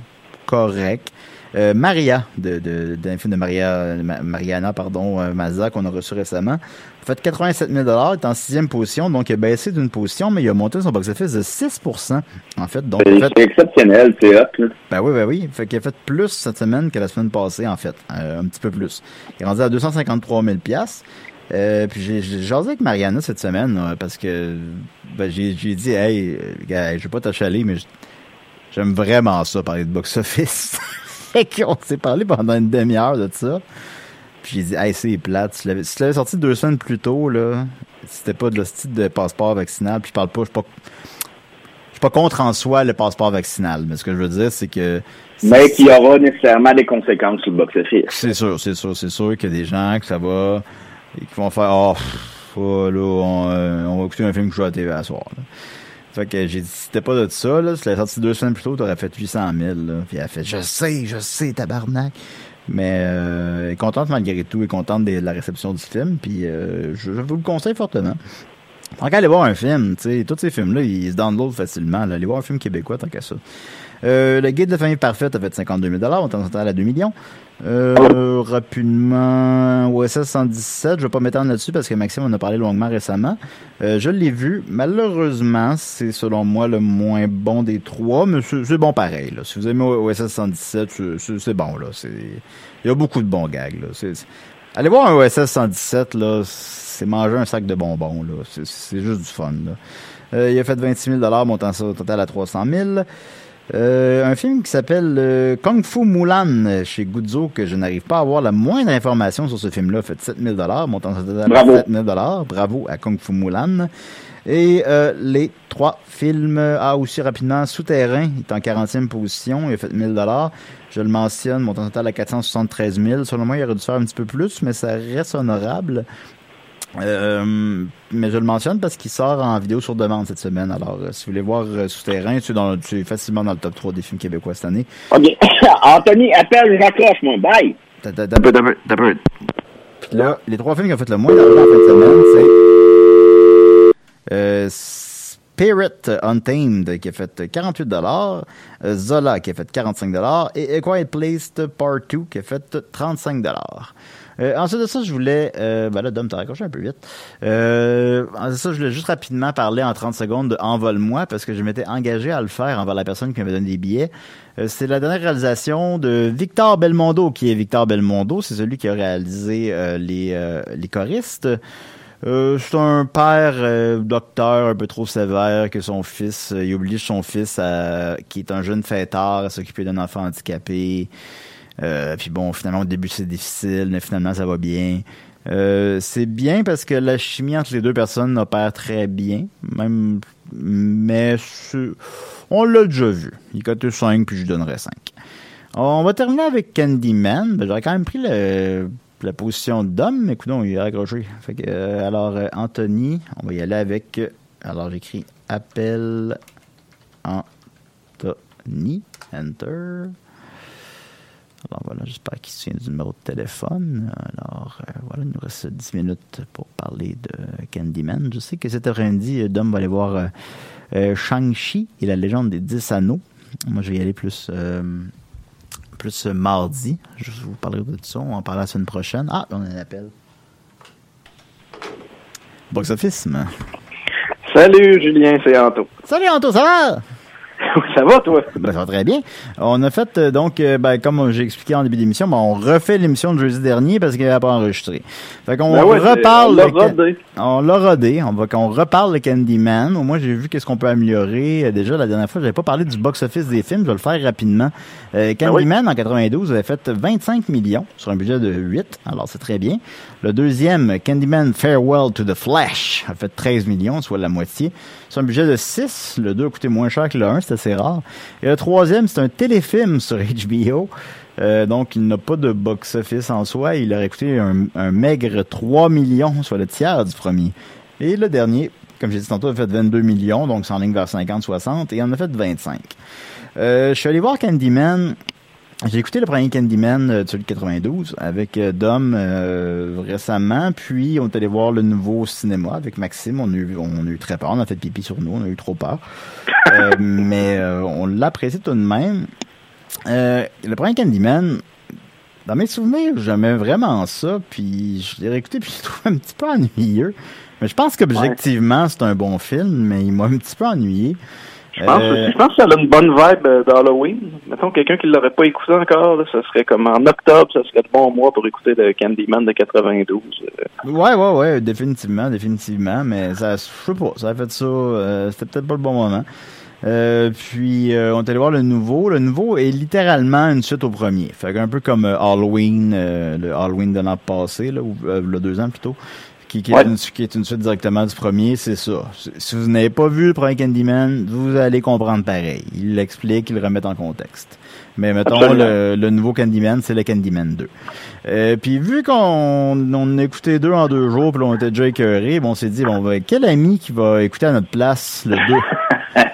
correct. Euh, Maria, de, de, d'un film de Maria, Mariana, pardon, euh, Mazza, qu'on a reçu récemment, a fait 87 000 est en sixième position, donc il a baissé d'une position, mais il a monté son box-office de 6% en fait. Donc, c'est, fait, exceptionnel, c'est hot. Là. Ben oui, ben oui. Fait qu'il a fait plus cette semaine que la semaine passée, en fait. Euh, un petit peu plus. Il est rendu à 253 000 euh, puis j'ai, j'ai jasé avec Mariana cette semaine, parce que ben, j'ai, j'ai dit, hey, gars, je vais pas t'achaler, mais j'aime vraiment ça, parler de box-office. *laughs* *laughs* On s'est parlé pendant une demi-heure de ça. Puis j'ai dit, hey, c'est plate. Si tu l'avais sorti deux semaines plus tôt, là, c'était pas de style de passeport vaccinal. Puis je parle pas, je suis pas, je suis pas contre en soi le passeport vaccinal. Mais ce que je veux dire, c'est que. Mais qu'il y aura nécessairement des conséquences sur le box-office. C'est sûr, c'est sûr, c'est sûr qu'il y a des gens que ça va, et qui vont faire, oh, oh là, on, euh, on, va écouter un film que je joue à la TV à soir. Là. Fait que j'ai dit, c'était pas de ça, là. Si l'avais sorti deux semaines plus tôt, t'aurais fait 800 000, là. Puis elle a fait, je sais, je sais, tabarnak. Mais euh, elle est contente malgré tout, elle est contente de la réception du film, puis euh, je, vous le conseille fortement. Tant qu'à aller voir un film, tu sais, tous ces films-là, ils se downloadent facilement. Là. Voir un film québécois, tant qu'à ça. Euh, le guide de famille parfaite a fait 52 000 on est en total à 2 millions. Euh, rapidement, OSS 117, je vais pas m'étendre là-dessus parce que Maxime en a parlé longuement récemment. Euh, je l'ai vu. Malheureusement, c'est selon moi le moins bon des trois, mais c'est bon pareil. Là. Si vous aimez OSS 117, c'est bon. là. Il y a beaucoup de bons gags. Là. Allez voir un OSS 117, là, c'est manger un sac de bonbons. là. C'est juste du fun. Là. Euh, il a fait 26 000 montant ça au total à 300 000 Euh, un film qui s'appelle euh, Kung Fu Mulan chez Guzzo que je n'arrive pas à avoir la moindre information sur ce film-là. Fait 7000 dollars, montant total Bravo. 7000 dollars. Bravo à Kung Fu Mulan. Et euh, les trois films, ah aussi rapidement, Souterrain, il est en 40e position, il a fait 1000 dollars. Je le mentionne, montant total à 473 000. Selon moi, il aurait dû faire un petit peu plus, mais ça reste honorable. Euh, mais je le mentionne parce qu'il sort en vidéo sur demande cette semaine. Alors, euh, si vous voulez voir euh, Souterrain, dans- c'est facilement dans le top 3 des films québécois cette année. OK. *laughs* Anthony, appelle, je raccroche, moi. Bye! T'as- t'as- t'as- T'as peu, t'as peu, t'as peu. Puis là, les trois films qui ont fait le moins d'argent en fin de semaine, c'est euh, Spirit Untamed qui a fait 48 dollars, Zola qui a fait 45 dollars et A Quiet Place Part 2 qui a fait 35 dollars. Euh, ensuite de ça, je voulais... Euh, ben là, Dom, t'as raccroché un peu vite. Euh, ensuite de ça, je voulais juste rapidement parler en 30 secondes de Envole-moi parce que je m'étais engagé à le faire envers la personne qui m'avait donné des billets. Euh, c'est la dernière réalisation de Victor Belmondo, qui est Victor Belmondo? C'est celui qui a réalisé euh, les, euh, les choristes. Euh, c'est un père euh, docteur un peu trop sévère que son fils, euh, il oblige son fils à, qui est un jeune fêtard à s'occuper d'un enfant handicapé. Euh, puis bon, finalement au début c'est difficile, mais finalement ça va bien. Euh, c'est bien parce que la chimie entre les deux personnes opère très bien, même, mais on l'a déjà vu. Il cote 5 puis je lui donnerais 5. On va terminer avec Candyman. Ben, J'aurais quand même pris la position d'homme, mais écoute, il est accroché. Euh, alors, Anthony, on va y aller avec. alors, j'écris appel Anthony. Enter. Alors voilà, j'espère qu'il se souvient du numéro de téléphone. Alors euh, voilà, il nous reste 10 minutes pour parler de Candyman. Je sais que cet après-midi, Dom va aller voir euh, euh, Shang-Chi et la légende des 10 anneaux. Moi, je vais y aller plus, euh, plus mardi. Je vous parlerai de ça. On en parler la semaine prochaine. Ah, on a un appel. Box Office. mais- Salut Julien, c'est Anto. Salut Anto, ça va? *laughs* Ça va toi? Ben, ça va très bien. On a fait, euh, donc, euh, ben, comme j'ai expliqué en début d'émission, ben, on refait l'émission de jeudi dernier parce qu'elle n'a pas enregistré. Fait qu'on Ben ouais, reparle... on l'a rodé. On l'a rodé. On va qu'on reparle de Candyman. Au moins, j'ai vu qu'est-ce qu'on peut améliorer. Euh, Déjà, la dernière fois, j'avais pas parlé du box-office des films. Je vais le faire rapidement. Euh, Candyman, en 92, avait fait 25 millions sur un budget de 8. Alors, c'est très bien. Le deuxième, Candyman Farewell to the Flash, a fait 13 millions, soit la moitié. C'est un budget de 6. Le 2 a coûté moins cher que le 1, c'est rare. Et le troisième, c'est un téléfilm sur HBO. Euh, donc, il n'a pas de box-office en soi. Il aurait coûté un, un maigre 3 millions, soit le tiers du premier. Et le dernier, comme j'ai dit tantôt, a fait 22 millions, donc c'est en ligne vers 50-60, et il en a fait 25. Euh, je suis allé voir Candyman. J'ai écouté le premier Candyman euh, celui de 92 avec euh, Dom euh, récemment, puis on est allé voir le nouveau au cinéma avec Maxime. On a, eu, on a eu très peur, on a fait pipi sur nous, on a eu trop peur. Euh, *laughs* mais euh, on l'apprécie tout de même. Euh, le premier Candyman, dans mes souvenirs, j'aimais vraiment ça, puis je l'ai réécouté, puis je l'ai trouvé un petit peu ennuyeux. Mais je pense qu'objectivement, c'est un bon film, mais il m'a un petit peu ennuyé. Je pense, Euh, aussi, je pense que ça a une bonne vibe euh, d'Halloween. Mettons, quelqu'un qui l'aurait pas écouté encore, là, ça serait comme en octobre, ça serait le bon mois pour écouter le Candyman de 92. euh. Ouais, ouais, ouais, définitivement, définitivement, mais ça, je sais pas, ça a fait ça, euh, c'était peut-être pas le bon moment. Euh, puis, euh, on est allé voir le nouveau. Le nouveau est littéralement une suite au premier. Fait un peu comme euh, Halloween, le Halloween de l'an passé, là, ou le deux ans plutôt, qui, qui, Ouais. est une, qui est une suite directement du premier, c'est ça. Si vous n'avez pas vu le premier Candyman, vous allez comprendre pareil. Il l'explique, il le remet en contexte. Mais mettons, le, le nouveau Candyman, c'est le Candyman 2. Euh, puis vu qu'on on a écouté deux en deux jours, puis on était déjà écœurés, bon, on s'est dit, bon, quel ami qui va écouter à notre place le 2? *laughs*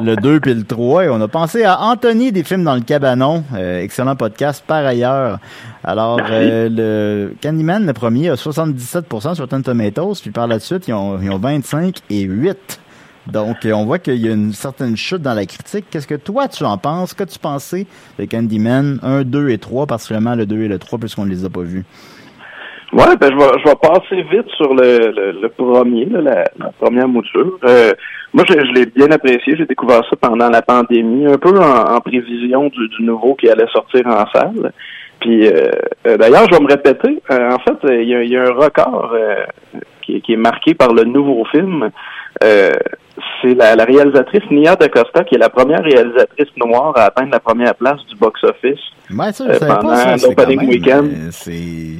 le 2 puis le 3. Et on a pensé à Anthony des films dans le cabanon. Euh, excellent podcast par ailleurs. Alors, euh, le Candyman, le premier, a 77% sur Rotten Tomatoes, puis par la suite, ils ont, ils ont 25 et 8. Donc, on voit qu'il y a une certaine chute dans la critique. Qu'est-ce que toi, tu en penses? Qu'as-tu pensé de Candyman 1, 2 et 3, particulièrement le 2 et le 3, puisqu'on ne les a pas vus? Ouais, ben je vais, je vais passer vite sur le, le, le premier, là, la, la première mouture. Euh, moi, je, je l'ai bien apprécié. J'ai découvert ça pendant la pandémie, un peu en, en prévision du, du nouveau qui allait sortir en salle. Puis, euh, euh, d'ailleurs, je vais me répéter. Euh, en fait, il y, a, il y a un record euh, qui, qui est marqué par le nouveau film. Euh, c'est la, la réalisatrice Nia DaCosta, qui est la première réalisatrice noire à atteindre la première place du box-office. Ouais, savais pendant l'opening weekend. C'est...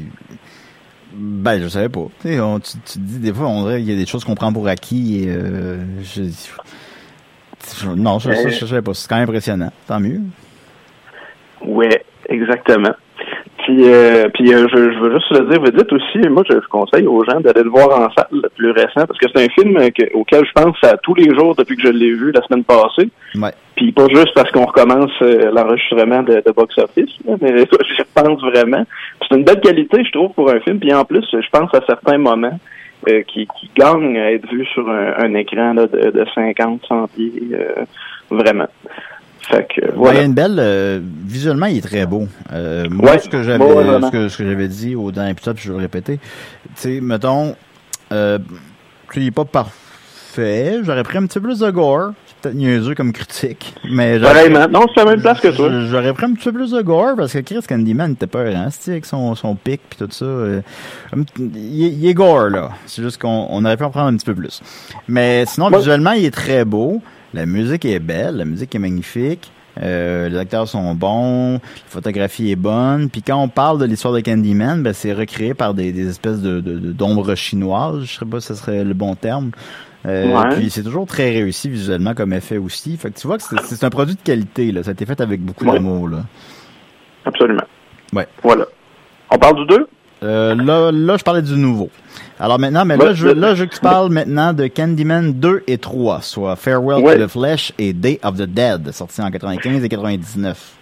Ben, je savais pas. Tu sais, on- tu, tu te dis, des fois, on dirait qu'il y a des choses qu'on prend pour acquis et, euh, je, je- non, je, je, savais pas. C'est quand même impressionnant. Tant mieux. Ouais, exactement. Puis, euh, puis euh, je, je veux juste le dire, vous dites aussi, moi je, je conseille aux gens d'aller le voir en salle, le plus récent, parce que c'est un film que- auquel je pense à tous les jours depuis que je l'ai vu la semaine passée. Ouais. Puis pas juste parce qu'on recommence euh, l'enregistrement de, de box office, là, mais *laughs* je pense vraiment. C'est une belle qualité, je trouve, pour un film. Puis en plus, je pense à certains moments euh, qui, qui gagnent à être vus sur un, un écran là, de, de 50, 100 pieds, euh, vraiment. Fait que voilà. Ryan Bell, euh, visuellement, il est très beau. Euh, moi, Ouais. ce que j'avais, Ouais, ce que, ce que j'avais dit au dernier épisode, puis je vais le répéter, tu sais, mettons, euh, il est pas parfait. J'aurais pris un petit peu plus de gore. Peut-être niaiseux comme critique, mais Pareillement. Non, c'est la même place que toi. J'aurais pris un petit peu plus de gore parce que Chris Candyman était peur, hein, avec son, son pic puis tout ça. euh, il, est- gore là. C'est juste qu'on on aurait pu en prendre un petit peu plus. Mais sinon, visuellement, il est très beau. La musique est belle, la musique est magnifique. euh, les acteurs sont bons, la photographie est bonne. Puis quand on parle de l'histoire de Candyman, ben c'est recréé par des, des espèces de de- de- d'ombres chinoises. Je sais pas si ce serait le bon terme. Euh, Ouais. Puis c'est toujours très réussi visuellement comme effet aussi. Fait que tu vois que c'est- un produit de qualité. Là. Ça a été fait avec beaucoup Ouais. d'amour. Là. Absolument. Ouais. Voilà. On parle du 2? Euh, là, là, je parlais du nouveau. Alors maintenant, mais là, je, là, je tu parles maintenant de Candyman 2 et 3, soit Farewell Ouais. to the Flesh et Day of the Dead, sortis en 95 et 99.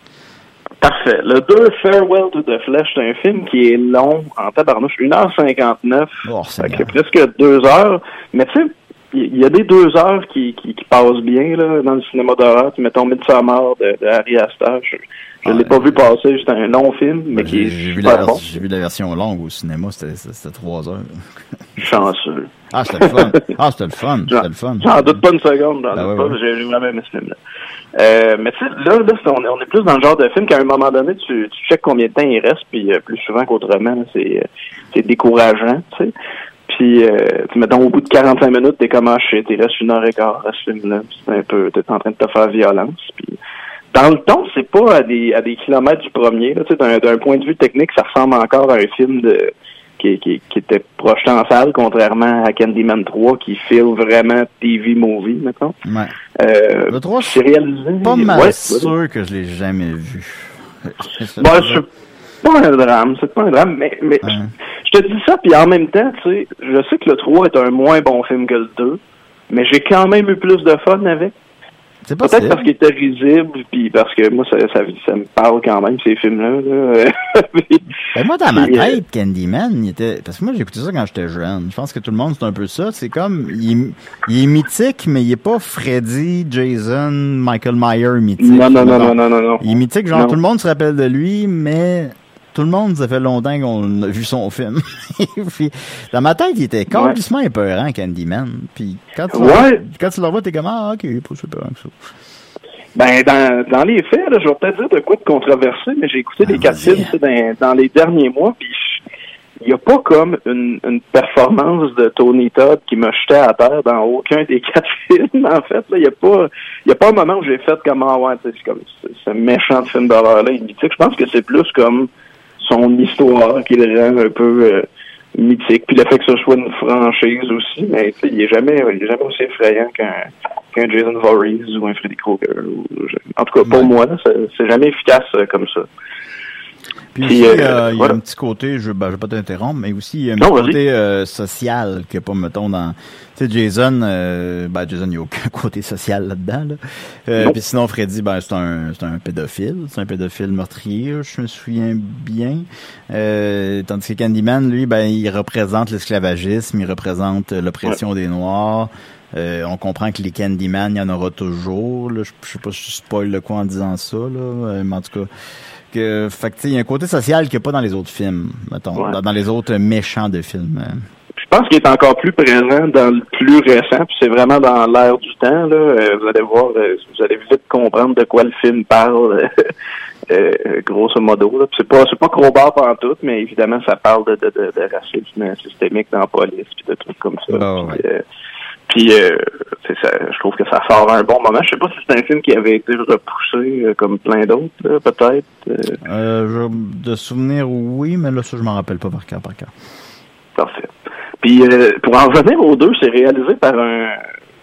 Parfait. Le 2, Farewell to the Flesh, c'est un film qui est long, en tabarnouche, 1h59. Oh, Fait c'est que presque deux heures. Mais tu sais, il y a des deux heures qui, qui, qui passent bien là, dans le cinéma d'horreur. Tu mettons Midsommar de, de Harry Astor. Je, je l'ai Ouais. pas vu passer, c'est un long film, mais qui J'ai est j'ai vu, bon. vu la version longue au cinéma, c'était c'était 3 heures. *laughs* Chanceux. Ah, c'était le fun. *laughs* Ah, c'était le fun. C'était le fun. J'en doute pas une seconde, j'en Ben doute pas, j'ai vraiment aimé ce film-là. Euh, mais tu sais, là, là on, est, on est plus dans le genre de film qu'à un moment donné, tu, tu checkes combien de temps il reste, puis euh, plus souvent qu'autrement, c'est euh, c'est décourageant, tu sais. Puis, euh, mettons, au bout de 45 minutes, t'es comme, ah, shit, il reste une heure et quart à ce film-là. C'est un peu, t'es en train de te faire violence. Puis, dans le ton, c'est pas à des, à des kilomètres du premier. là, tu sais, D'un point de vue technique, ça ressemble encore à un film de qui, qui, qui était projeté en salle, contrairement à Candyman 3, qui file vraiment TV movie, mettons. Ouais. Euh, Le 3, je c'est réalisé. pas mal Ouais, sûr que je l'ai jamais vu. Bon, pas un drame, c'est pas un drame, mais, mais Ouais. je te dis ça, puis en même temps, tu sais, je sais que le 3 est un moins bon film que le 2, mais j'ai quand même eu plus de fun avec. C'est Peut-être parce qu'il était risible, puis parce que moi, ça, ça, ça me parle quand même, ces films-là. là. *laughs* Ben moi, dans ma euh, tête, Candyman, il était... Parce que moi, j'ai écouté ça quand j'étais jeune. Je pense que tout le monde, c'est un peu ça. C'est comme... Il est, il est mythique, mais il est pas Freddy, Jason, Michael Myers mythique. non, non, non, non, non, non, non. Il est mythique, genre Non. tout le monde se rappelle de lui, mais tout le monde, ça fait longtemps qu'on a vu son film. *laughs* Puis, dans ma tête, il était complètement épeurant, Candyman. Puis quand tu, le Ouais. quand tu le revois, t'es comme, ah, ok, pas si épeurant que ça. Ben, dans, dans les faits, là, je vais peut-être dire de quoi de controversé, mais j'ai écouté Ah, les quatre films dans, dans les derniers mois, puis il n'y a pas comme une, une performance de Tony Todd qui m'a jeté à terre dans aucun des *laughs* quatre films, en fait. Il n'y a pas y a pas un moment où j'ai fait comme ah ouais, c'est comme ce, méchant de film d'horreur-là, mythique. Je pense que c'est plus comme son histoire qui le rend un peu euh, mythique. Puis le fait que ce soit une franchise aussi, mais tu sais, il est jamais il est jamais aussi effrayant qu'un qu'un Jason Voorhees ou un Freddy Krueger. ou- En tout cas, pour Ouais. moi, c'est jamais efficace euh, comme ça. Puis Puis, aussi, euh, euh, il y a voilà. un petit côté, je, ben, je vais pas t'interrompre, mais aussi, il y a un Non, petit côté euh, social que pas, mettons, dans... Tu sais, Jason, euh, ben, Jason, il n'y a aucun *laughs* côté social là-dedans, là. Euh, puis sinon, Freddy, ben, c'est un, c'est un pédophile. C'est un pédophile meurtrier, je me souviens bien. Euh, tandis que Candyman, lui, ben, il représente l'esclavagisme, il représente l'oppression des Noirs. Euh, on comprend que les Candyman, il y en aura toujours. Là. Je, je sais pas si je spoil le quoi en disant ça, là. Euh, mais en tout cas, que, fait il y a un côté social qu'il n'y a pas dans les autres films, mettons, Ouais. dans, dans les autres méchants de films. Je pense qu'il est encore plus présent dans le plus récent, puis c'est vraiment dans l'air du temps. Là. Euh, vous allez voir, vous allez vite comprendre de quoi le film parle, *laughs* euh, grosso modo. C'est pas c'est pas Crowbar en tout, mais évidemment ça parle de, de, de, de racisme systémique dans la police, puis de trucs comme ça. Ouais. euh, puis, euh, ça, je trouve que ça sort à un bon moment. Je sais pas si c'est un film qui avait été repoussé euh, comme plein d'autres, peut-être. euh. Euh, de souvenir, oui, mais là, ça, je m'en rappelle pas par cœur, par cœur. Parfait. Puis euh, pour en revenir aux deux, c'est réalisé par un.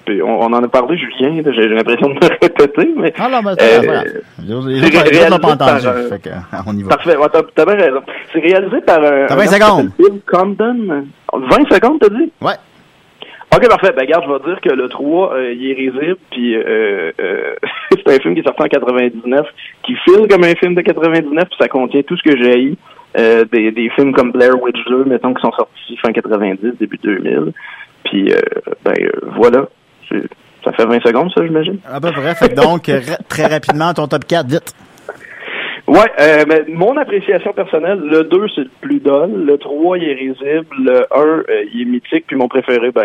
puis on, on en a parlé, Julien. J'ai l'impression de me *laughs* répéter, mais. Ah, non, Euh, voilà. Les autres, pas entendu. par, fait que, on y va. Parfait, ouais, t'as bien raison. C'est réalisé par un. T'as un 20 gars qui secondes. Bill Condon. 20 secondes, t'as dit? Ouais. Ok, parfait. Ben, regarde, je vais dire que le 3, euh, il est risible, puis euh, euh, *laughs* c'est un film qui est sorti en 99, qui file comme un film de 99, puis ça contient tout ce que j'ai haï. Des, des films comme Blair Witch 2, mettons, qui sont sortis fin 90, début 2000. Puis, euh, ben, voilà. Ça fait 20 secondes, ça, j'imagine? À peu près. Fait donc, très rapidement, ton top 4, vite. Ouais, euh, mais mon appréciation personnelle, le 2, c'est le plus dol. Le 3, il est risible. Le 1, euh, il est mythique. Puis mon préféré, ben,